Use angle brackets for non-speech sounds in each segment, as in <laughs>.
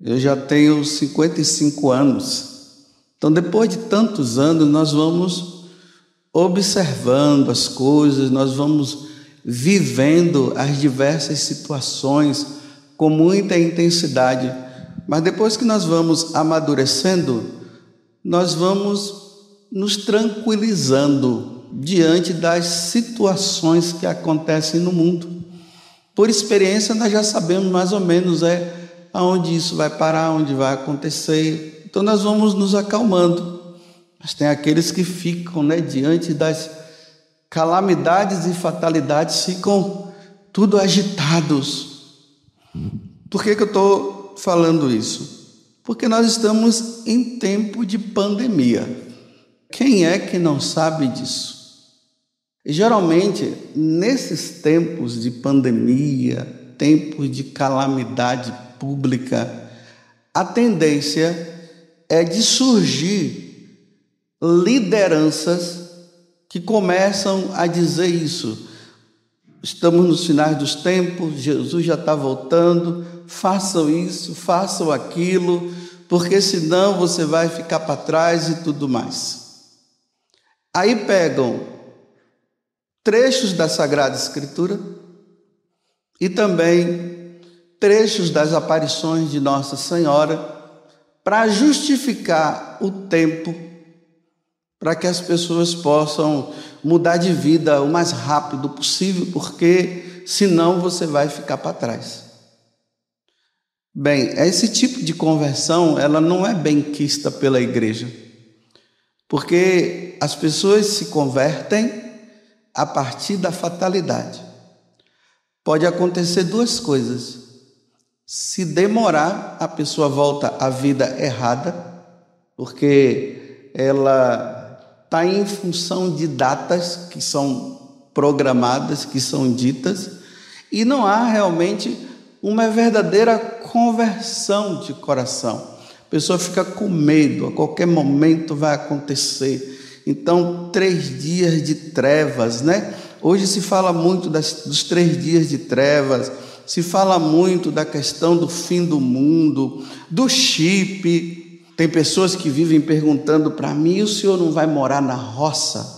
Eu já tenho 55 anos. Então, depois de tantos anos, nós vamos observando as coisas, nós vamos vivendo as diversas situações com muita intensidade. Mas depois que nós vamos amadurecendo, nós vamos nos tranquilizando diante das situações que acontecem no mundo. Por experiência, nós já sabemos mais ou menos é aonde isso vai parar, onde vai acontecer. Então nós vamos nos acalmando. Mas tem aqueles que ficam, né, diante das calamidades e fatalidades, ficam tudo agitados. Por que, que eu estou falando isso? Porque nós estamos em tempo de pandemia. Quem é que não sabe disso? geralmente, nesses tempos de pandemia, tempos de calamidade pública, a tendência é de surgir lideranças que começam a dizer isso. Estamos nos finais dos tempos, Jesus já está voltando, façam isso, façam aquilo, porque senão você vai ficar para trás e tudo mais. Aí pegam trechos da Sagrada Escritura e também trechos das aparições de Nossa Senhora para justificar o tempo para que as pessoas possam mudar de vida o mais rápido possível, porque senão você vai ficar para trás. Bem, esse tipo de conversão, ela não é bem quista pela igreja. Porque as pessoas se convertem a partir da fatalidade. Pode acontecer duas coisas. Se demorar, a pessoa volta à vida errada, porque ela está em função de datas que são programadas, que são ditas, e não há realmente uma verdadeira conversão de coração. A pessoa fica com medo, a qualquer momento vai acontecer. Então, três dias de trevas, né? Hoje se fala muito das, dos três dias de trevas, se fala muito da questão do fim do mundo, do chip. Tem pessoas que vivem perguntando para mim: o senhor não vai morar na roça?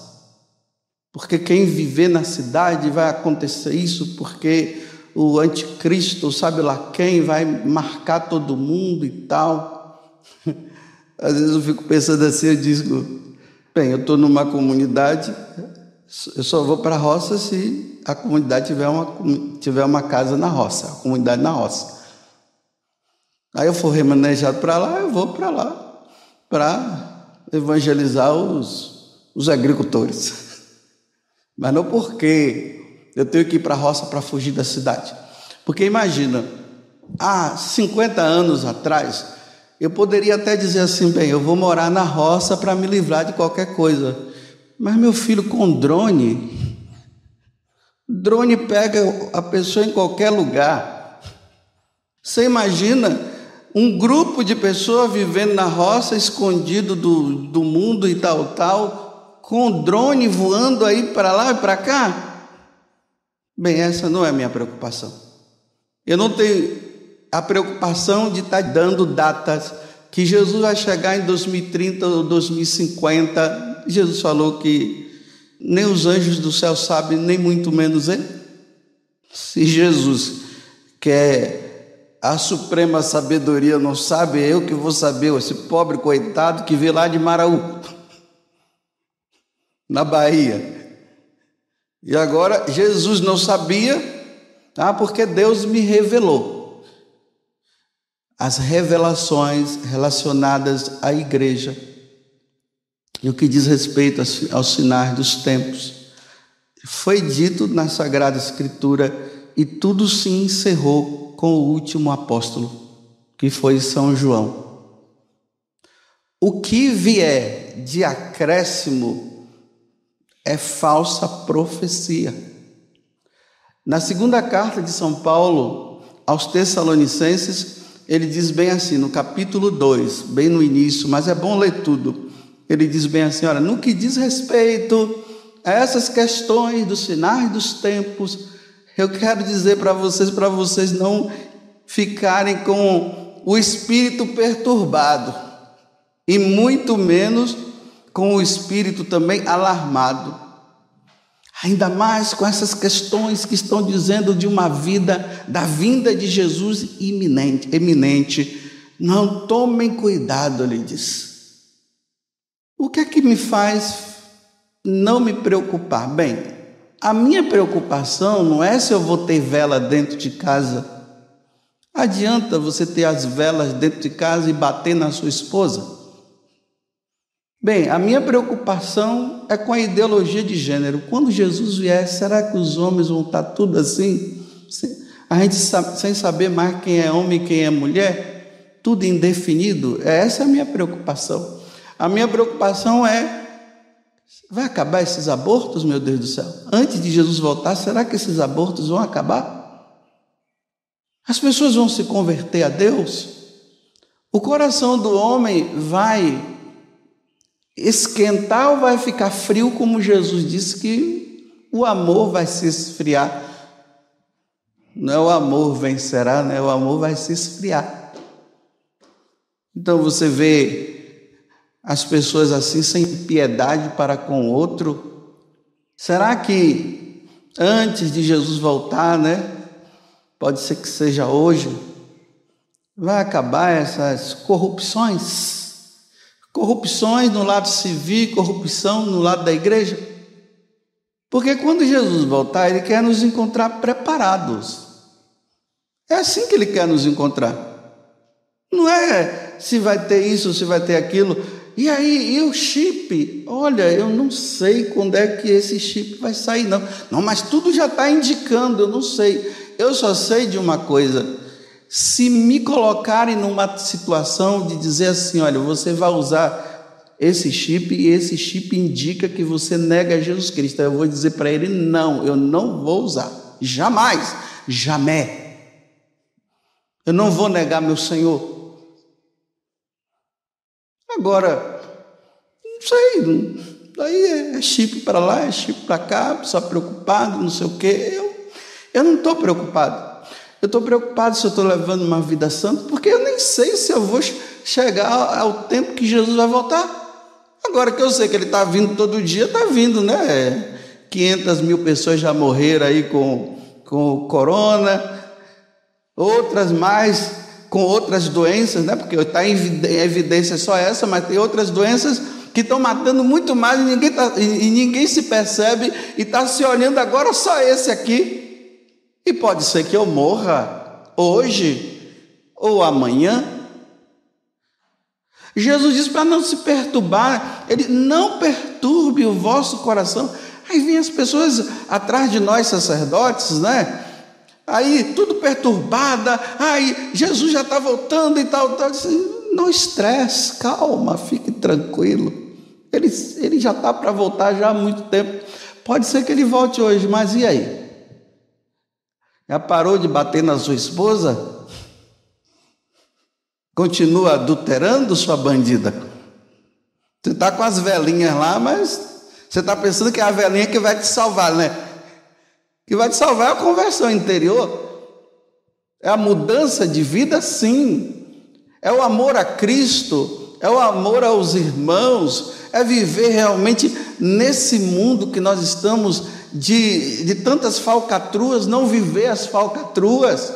Porque quem viver na cidade vai acontecer isso, porque o anticristo, sabe lá quem, vai marcar todo mundo e tal. <laughs> Às vezes eu fico pensando assim, eu digo, bem, eu estou numa comunidade, eu só vou para a roça se a comunidade tiver uma, tiver uma casa na roça, a comunidade na roça. Aí eu for remanejado para lá, eu vou para lá, para evangelizar os, os agricultores. <laughs> Mas não porque eu tenho que ir para a roça para fugir da cidade. Porque imagina, há 50 anos atrás, eu poderia até dizer assim, bem, eu vou morar na roça para me livrar de qualquer coisa. Mas meu filho com drone, drone pega a pessoa em qualquer lugar. Você imagina um grupo de pessoas vivendo na roça, escondido do, do mundo e tal, tal, com drone voando aí para lá e para cá? Bem, essa não é a minha preocupação. Eu não tenho a preocupação de estar tá dando datas que Jesus vai chegar em 2030 ou 2050. Jesus falou que nem os anjos do céu sabem, nem muito menos ele. Se Jesus quer a suprema sabedoria não sabe, é eu que vou saber, esse pobre coitado que veio lá de Maraú, <laughs> na Bahia. E agora Jesus não sabia, tá? porque Deus me revelou as revelações relacionadas à igreja e o que diz respeito aos sinais dos tempos. Foi dito na Sagrada Escritura e tudo se encerrou com o último apóstolo, que foi São João. O que vier de acréscimo é falsa profecia. Na segunda carta de São Paulo aos Tessalonicenses, ele diz bem assim, no capítulo 2, bem no início, mas é bom ler tudo. Ele diz bem assim: olha, no que diz respeito a essas questões dos sinais dos tempos, eu quero dizer para vocês, para vocês não ficarem com o espírito perturbado, e muito menos com o espírito também alarmado. Ainda mais com essas questões que estão dizendo de uma vida, da vinda de Jesus iminente, eminente. Não tomem cuidado, ele diz. O que é que me faz não me preocupar? Bem, a minha preocupação não é se eu vou ter vela dentro de casa. Adianta você ter as velas dentro de casa e bater na sua esposa? Bem, a minha preocupação é com a ideologia de gênero. Quando Jesus vier, será que os homens vão estar tudo assim? A gente sem saber mais quem é homem e quem é mulher? Tudo indefinido? Essa é a minha preocupação. A minha preocupação é: vai acabar esses abortos, meu Deus do céu? Antes de Jesus voltar, será que esses abortos vão acabar? As pessoas vão se converter a Deus? O coração do homem vai esquentar ou vai ficar frio, como Jesus disse que o amor vai se esfriar? Não é o amor vencerá, né? O amor vai se esfriar. Então você vê as pessoas assim sem piedade para com o outro? Será que antes de Jesus voltar, né? Pode ser que seja hoje, vai acabar essas corrupções? Corrupções no lado civil, corrupção no lado da igreja? Porque quando Jesus voltar, ele quer nos encontrar preparados. É assim que ele quer nos encontrar. Não é se vai ter isso, se vai ter aquilo. E aí, e o chip? Olha, eu não sei quando é que esse chip vai sair, não. Não, mas tudo já está indicando, eu não sei. Eu só sei de uma coisa. Se me colocarem numa situação de dizer assim, olha, você vai usar esse chip e esse chip indica que você nega Jesus Cristo, eu vou dizer para ele, não, eu não vou usar. Jamais, jamais. Eu não vou negar meu Senhor. Agora, não sei, daí é chip para lá, é chip para cá, só preocupado, não sei o quê. Eu, eu não estou preocupado. Eu estou preocupado se eu estou levando uma vida santa, porque eu nem sei se eu vou chegar ao tempo que Jesus vai voltar. Agora que eu sei que ele está vindo todo dia, está vindo, né? 500 mil pessoas já morreram aí com, com corona, outras mais com outras doenças, né? porque está em evidência só essa, mas tem outras doenças que estão matando muito mais e ninguém, tá, e, e ninguém se percebe e está se olhando agora só esse aqui. E pode ser que eu morra hoje ou amanhã. Jesus diz para não se perturbar, ele não perturbe o vosso coração. Aí vem as pessoas atrás de nós sacerdotes, né? Aí tudo perturbada, aí Jesus já está voltando e tal, tal. Não estresse, calma, fique tranquilo. Ele, ele já está para voltar já há muito tempo. Pode ser que ele volte hoje, mas e aí? Já parou de bater na sua esposa? Continua adulterando sua bandida? Você está com as velhinhas lá, mas você está pensando que é a velhinha que vai te salvar, né? Que vai te salvar é a conversão interior. É a mudança de vida, sim. É o amor a Cristo, é o amor aos irmãos, é viver realmente nesse mundo que nós estamos de, de tantas falcatruas, não viver as falcatruas.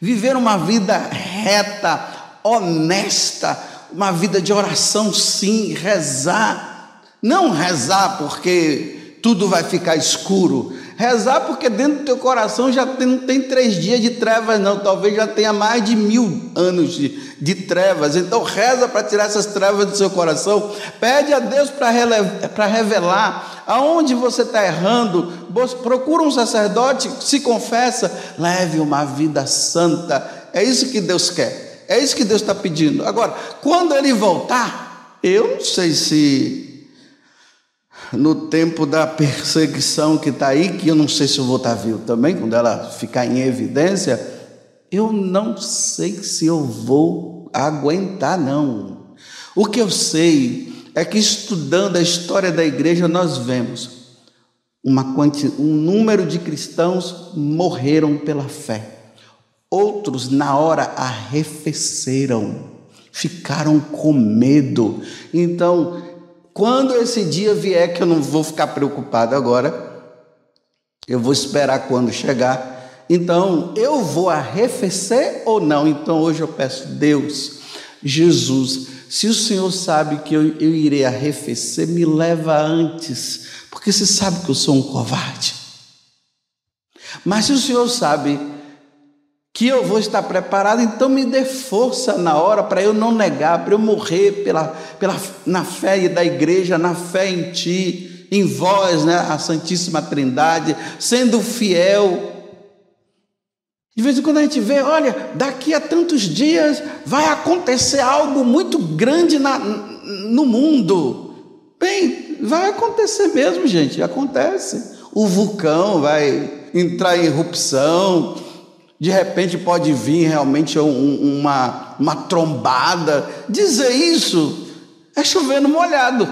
Viver uma vida reta, honesta, uma vida de oração, sim, rezar. Não rezar porque tudo vai ficar escuro, Rezar porque dentro do teu coração já tem, não tem três dias de trevas, não. Talvez já tenha mais de mil anos de, de trevas. Então reza para tirar essas trevas do seu coração. Pede a Deus para revelar aonde você está errando. Procura um sacerdote, se confessa, leve uma vida santa. É isso que Deus quer. É isso que Deus está pedindo. Agora, quando ele voltar, eu não sei se no tempo da perseguição que está aí, que eu não sei se eu vou estar tá vivo também, quando ela ficar em evidência, eu não sei se eu vou aguentar, não. O que eu sei é que estudando a história da igreja, nós vemos uma quanti, um número de cristãos morreram pela fé. Outros, na hora, arrefeceram, ficaram com medo. Então, quando esse dia vier, que eu não vou ficar preocupado agora, eu vou esperar quando chegar. Então, eu vou arrefecer ou não? Então, hoje eu peço, Deus, Jesus, se o Senhor sabe que eu, eu irei arrefecer, me leva antes, porque você sabe que eu sou um covarde. Mas se o Senhor sabe que eu vou estar preparado, então me dê força na hora para eu não negar, para eu morrer pela, pela, na fé da igreja, na fé em Ti, em vós, né, a Santíssima Trindade, sendo fiel. De vez em quando a gente vê, olha, daqui a tantos dias vai acontecer algo muito grande na, no mundo. Bem, vai acontecer mesmo, gente, acontece. O vulcão vai entrar em erupção, de repente pode vir realmente um, uma, uma trombada. Dizer isso é chover no molhado.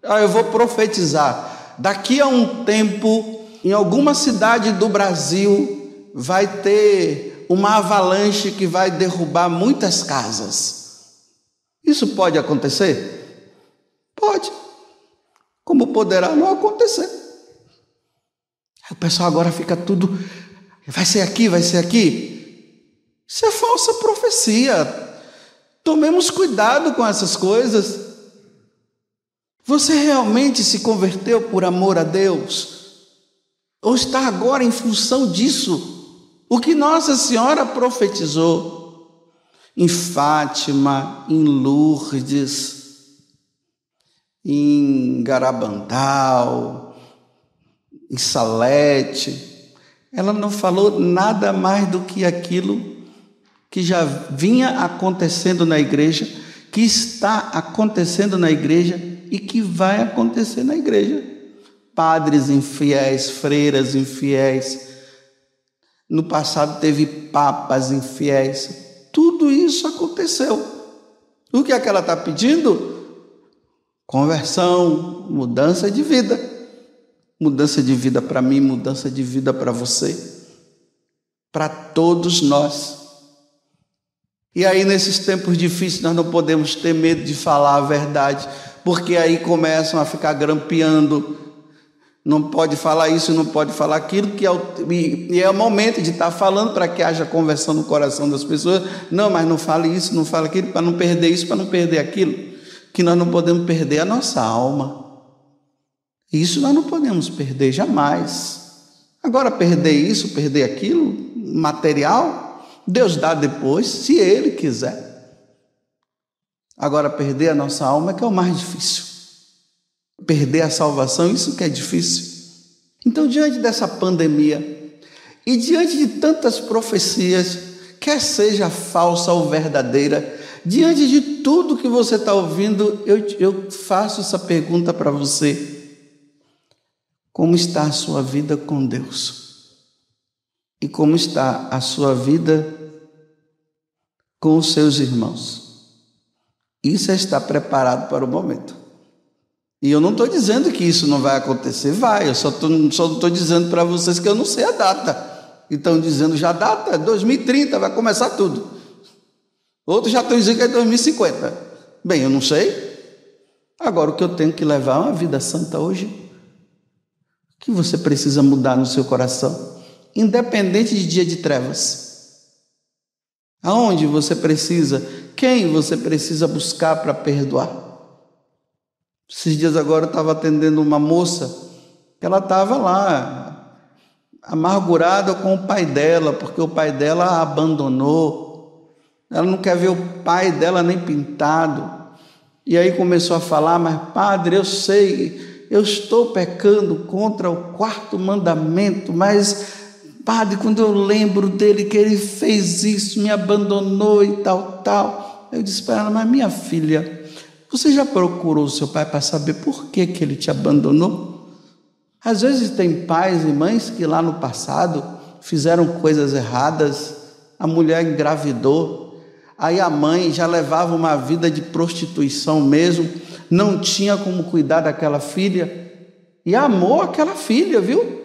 Ah, eu vou profetizar. Daqui a um tempo, em alguma cidade do Brasil, vai ter uma avalanche que vai derrubar muitas casas. Isso pode acontecer? Pode. Como poderá não acontecer? O pessoal agora fica tudo Vai ser aqui, vai ser aqui. Isso é falsa profecia. Tomemos cuidado com essas coisas. Você realmente se converteu por amor a Deus? Ou está agora em função disso? O que Nossa Senhora profetizou em Fátima, em Lourdes, em Garabandal, em Salete, ela não falou nada mais do que aquilo que já vinha acontecendo na igreja, que está acontecendo na igreja e que vai acontecer na igreja. Padres infiéis, freiras infiéis. No passado teve papas infiéis. Tudo isso aconteceu. O que é que ela está pedindo? Conversão, mudança de vida. Mudança de vida para mim, mudança de vida para você, para todos nós. E aí, nesses tempos difíceis, nós não podemos ter medo de falar a verdade, porque aí começam a ficar grampeando. Não pode falar isso, não pode falar aquilo, que é o, e é o momento de estar falando para que haja conversão no coração das pessoas. Não, mas não fale isso, não fale aquilo, para não perder isso, para não perder aquilo. Que nós não podemos perder a nossa alma. Isso nós não podemos perder jamais. Agora, perder isso, perder aquilo, material, Deus dá depois, se Ele quiser. Agora, perder a nossa alma é que é o mais difícil. Perder a salvação, isso que é difícil. Então, diante dessa pandemia e diante de tantas profecias, quer seja falsa ou verdadeira, diante de tudo que você está ouvindo, eu, eu faço essa pergunta para você. Como está a sua vida com Deus? E como está a sua vida com os seus irmãos? Isso é estar preparado para o momento. E eu não estou dizendo que isso não vai acontecer, vai. Eu só estou dizendo para vocês que eu não sei a data. Estão dizendo já a data, 2030, vai começar tudo. Outros já estão dizendo que é 2050. Bem, eu não sei. Agora, o que eu tenho que levar é uma vida santa hoje que você precisa mudar no seu coração, independente de dia de trevas. Aonde você precisa, quem você precisa buscar para perdoar? Esses dias agora eu estava atendendo uma moça, ela estava lá, amargurada com o pai dela, porque o pai dela a abandonou. Ela não quer ver o pai dela nem pintado. E aí começou a falar, mas padre, eu sei, eu estou pecando contra o quarto mandamento, mas, Padre, quando eu lembro dele que ele fez isso, me abandonou e tal, tal, eu disse para ela, mas minha filha, você já procurou o seu pai para saber por que, que ele te abandonou? Às vezes tem pais e mães que lá no passado fizeram coisas erradas, a mulher engravidou, aí a mãe já levava uma vida de prostituição mesmo, não tinha como cuidar daquela filha e amou aquela filha, viu?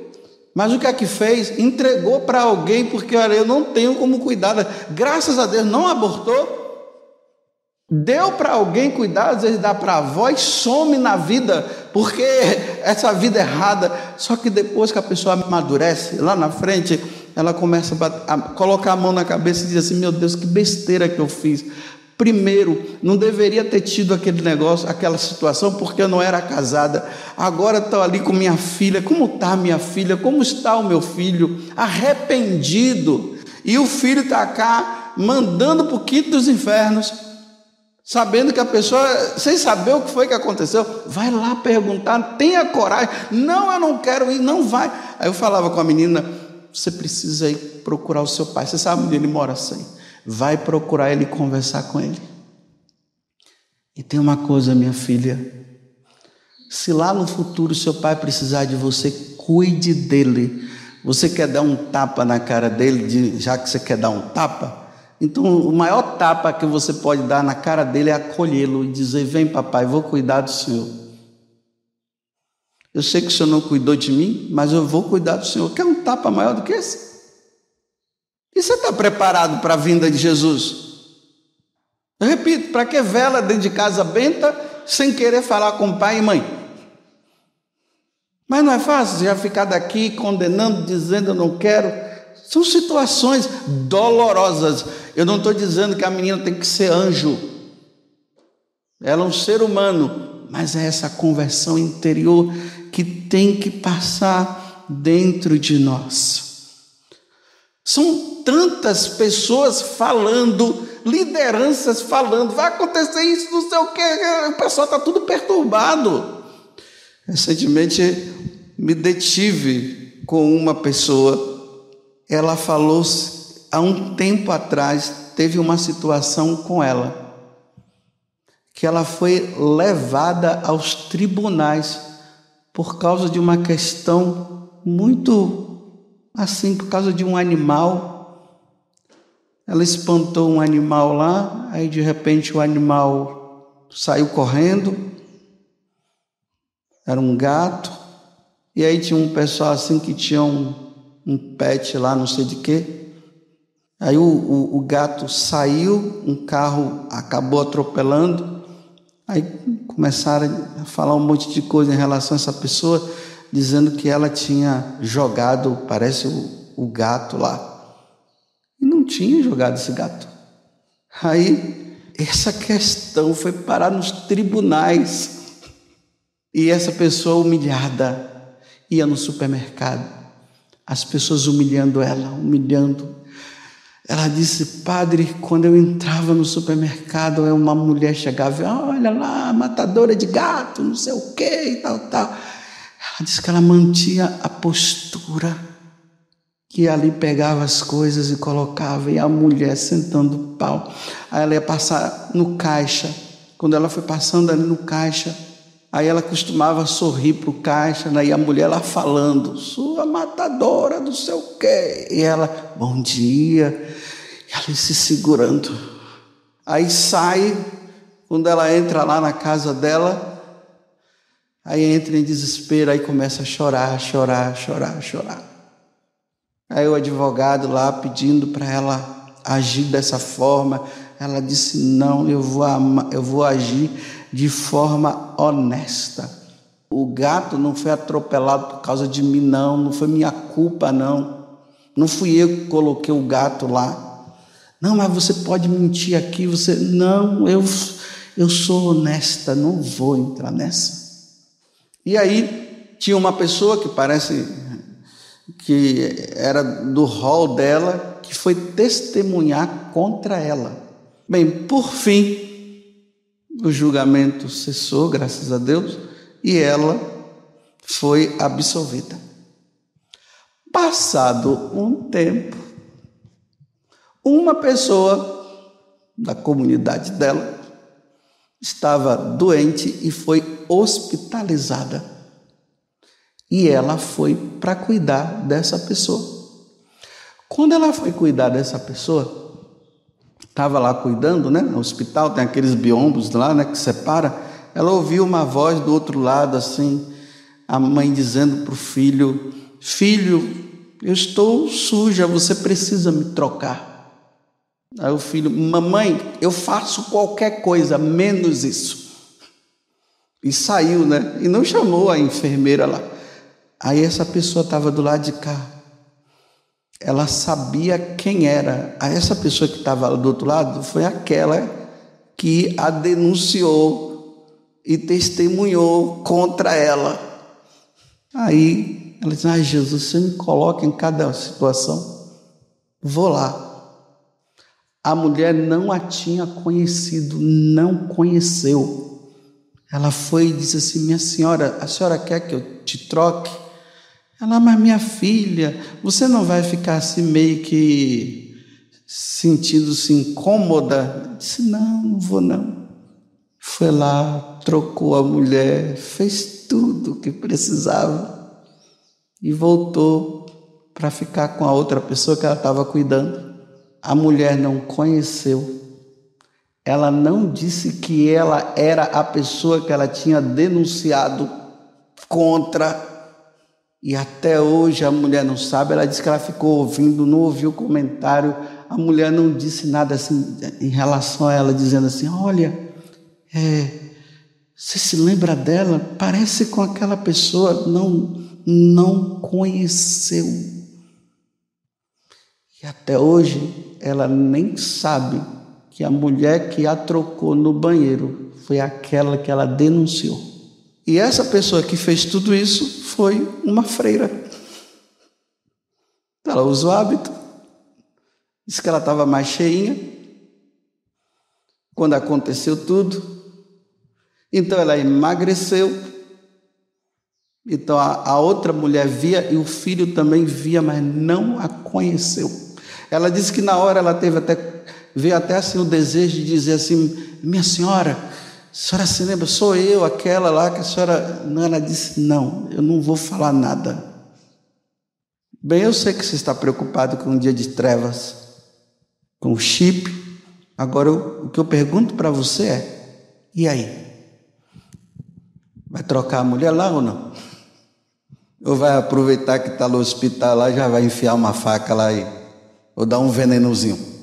Mas o que é que fez? Entregou para alguém, porque olha, eu não tenho como cuidar. Graças a Deus não abortou. Deu para alguém cuidar, às vezes dá para a avó e some na vida, porque <laughs> essa vida errada. Só que depois que a pessoa amadurece, lá na frente, ela começa a, colocar a mão na cabeça e diz assim: Meu Deus, que besteira que eu fiz. Primeiro, não deveria ter tido aquele negócio, aquela situação, porque eu não era casada. Agora estou ali com minha filha. Como está minha filha? Como está o meu filho? Arrependido. E o filho está cá mandando para o quinto dos infernos, sabendo que a pessoa, sem saber o que foi que aconteceu, vai lá perguntar, tenha coragem. Não, eu não quero ir, não vai. Aí eu falava com a menina: você precisa ir procurar o seu pai. Você sabe onde ele mora assim vai procurar ele e conversar com ele. E tem uma coisa, minha filha. Se lá no futuro seu pai precisar de você, cuide dele. Você quer dar um tapa na cara dele, já que você quer dar um tapa? Então, o maior tapa que você pode dar na cara dele é acolhê-lo e dizer: Vem, papai, vou cuidar do senhor. Eu sei que o senhor não cuidou de mim, mas eu vou cuidar do senhor. Quer um tapa maior do que esse? E você está preparado para a vinda de Jesus? Eu repito, para que vela dentro de casa benta sem querer falar com pai e mãe? Mas não é fácil já ficar daqui condenando, dizendo eu não quero. São situações dolorosas. Eu não estou dizendo que a menina tem que ser anjo. Ela é um ser humano, mas é essa conversão interior que tem que passar dentro de nós. São tantas pessoas falando, lideranças falando, vai acontecer isso, não sei o que, o pessoal está tudo perturbado. Recentemente me detive com uma pessoa, ela falou há um tempo atrás, teve uma situação com ela, que ela foi levada aos tribunais por causa de uma questão muito Assim, por causa de um animal, ela espantou um animal lá, aí de repente o animal saiu correndo, era um gato, e aí tinha um pessoal assim que tinha um, um pet lá, não sei de quê. Aí o, o, o gato saiu, um carro acabou atropelando, aí começaram a falar um monte de coisa em relação a essa pessoa dizendo que ela tinha jogado, parece o, o gato lá. E não tinha jogado esse gato. Aí, essa questão foi parar nos tribunais. E essa pessoa humilhada ia no supermercado, as pessoas humilhando ela, humilhando. Ela disse, padre, quando eu entrava no supermercado, uma mulher chegava, olha lá, matadora de gato, não sei o que e tal, tal. Ela disse que ela mantinha a postura, que ali pegava as coisas e colocava, e a mulher sentando o pau. Aí ela ia passar no caixa. Quando ela foi passando ali no caixa, aí ela costumava sorrir para o caixa, né? e a mulher lá falando, sua matadora do seu quê. E ela, bom dia. Ela se segurando. Aí sai, quando ela entra lá na casa dela, Aí entra em desespero, aí começa a chorar, chorar, chorar, chorar. Aí o advogado lá pedindo para ela agir dessa forma, ela disse: Não, eu vou, eu vou agir de forma honesta. O gato não foi atropelado por causa de mim, não, não foi minha culpa, não. Não fui eu que coloquei o gato lá. Não, mas você pode mentir aqui, você. Não, eu, eu sou honesta, não vou entrar nessa. E aí tinha uma pessoa que parece que era do rol dela, que foi testemunhar contra ela. Bem, por fim, o julgamento cessou, graças a Deus, e ela foi absolvida. Passado um tempo, uma pessoa da comunidade dela estava doente e foi hospitalizada. E ela foi para cuidar dessa pessoa. Quando ela foi cuidar dessa pessoa, estava lá cuidando, né? No hospital tem aqueles biombos lá, né? Que separa. Ela ouviu uma voz do outro lado, assim, a mãe dizendo para o filho: Filho, eu estou suja, você precisa me trocar. Aí o filho, mamãe, eu faço qualquer coisa, menos isso. E saiu, né? E não chamou a enfermeira lá. Aí essa pessoa estava do lado de cá. Ela sabia quem era. Aí essa pessoa que estava do outro lado foi aquela que a denunciou e testemunhou contra ela. Aí ela disse: Ai, Jesus, você me coloca em cada situação. Vou lá. A mulher não a tinha conhecido, não conheceu. Ela foi e disse assim: Minha senhora, a senhora quer que eu te troque? Ela, mas minha filha, você não vai ficar assim meio que sentindo-se incômoda? disse: Não, não vou não. Foi lá, trocou a mulher, fez tudo o que precisava e voltou para ficar com a outra pessoa que ela estava cuidando. A mulher não conheceu. Ela não disse que ela era a pessoa que ela tinha denunciado contra. E até hoje a mulher não sabe. Ela disse que ela ficou ouvindo, não ouviu comentário. A mulher não disse nada assim em relação a ela, dizendo assim: Olha, é, você se lembra dela? Parece com aquela pessoa. Não, não conheceu. E até hoje ela nem sabe que a mulher que a trocou no banheiro foi aquela que ela denunciou. E essa pessoa que fez tudo isso foi uma freira. Ela usou o hábito, disse que ela estava mais cheinha quando aconteceu tudo. Então ela emagreceu. Então a, a outra mulher via e o filho também via, mas não a conheceu. Ela disse que na hora ela teve até, veio até assim o desejo de dizer assim, minha senhora, a senhora se lembra, sou eu, aquela lá que a senhora. Não, ela disse, não, eu não vou falar nada. Bem, eu sei que você está preocupado com um dia de trevas, com o chip. Agora, eu, o que eu pergunto para você é: e aí? Vai trocar a mulher lá ou não? Ou vai aproveitar que está no hospital lá e já vai enfiar uma faca lá e ou dar um venenozinho.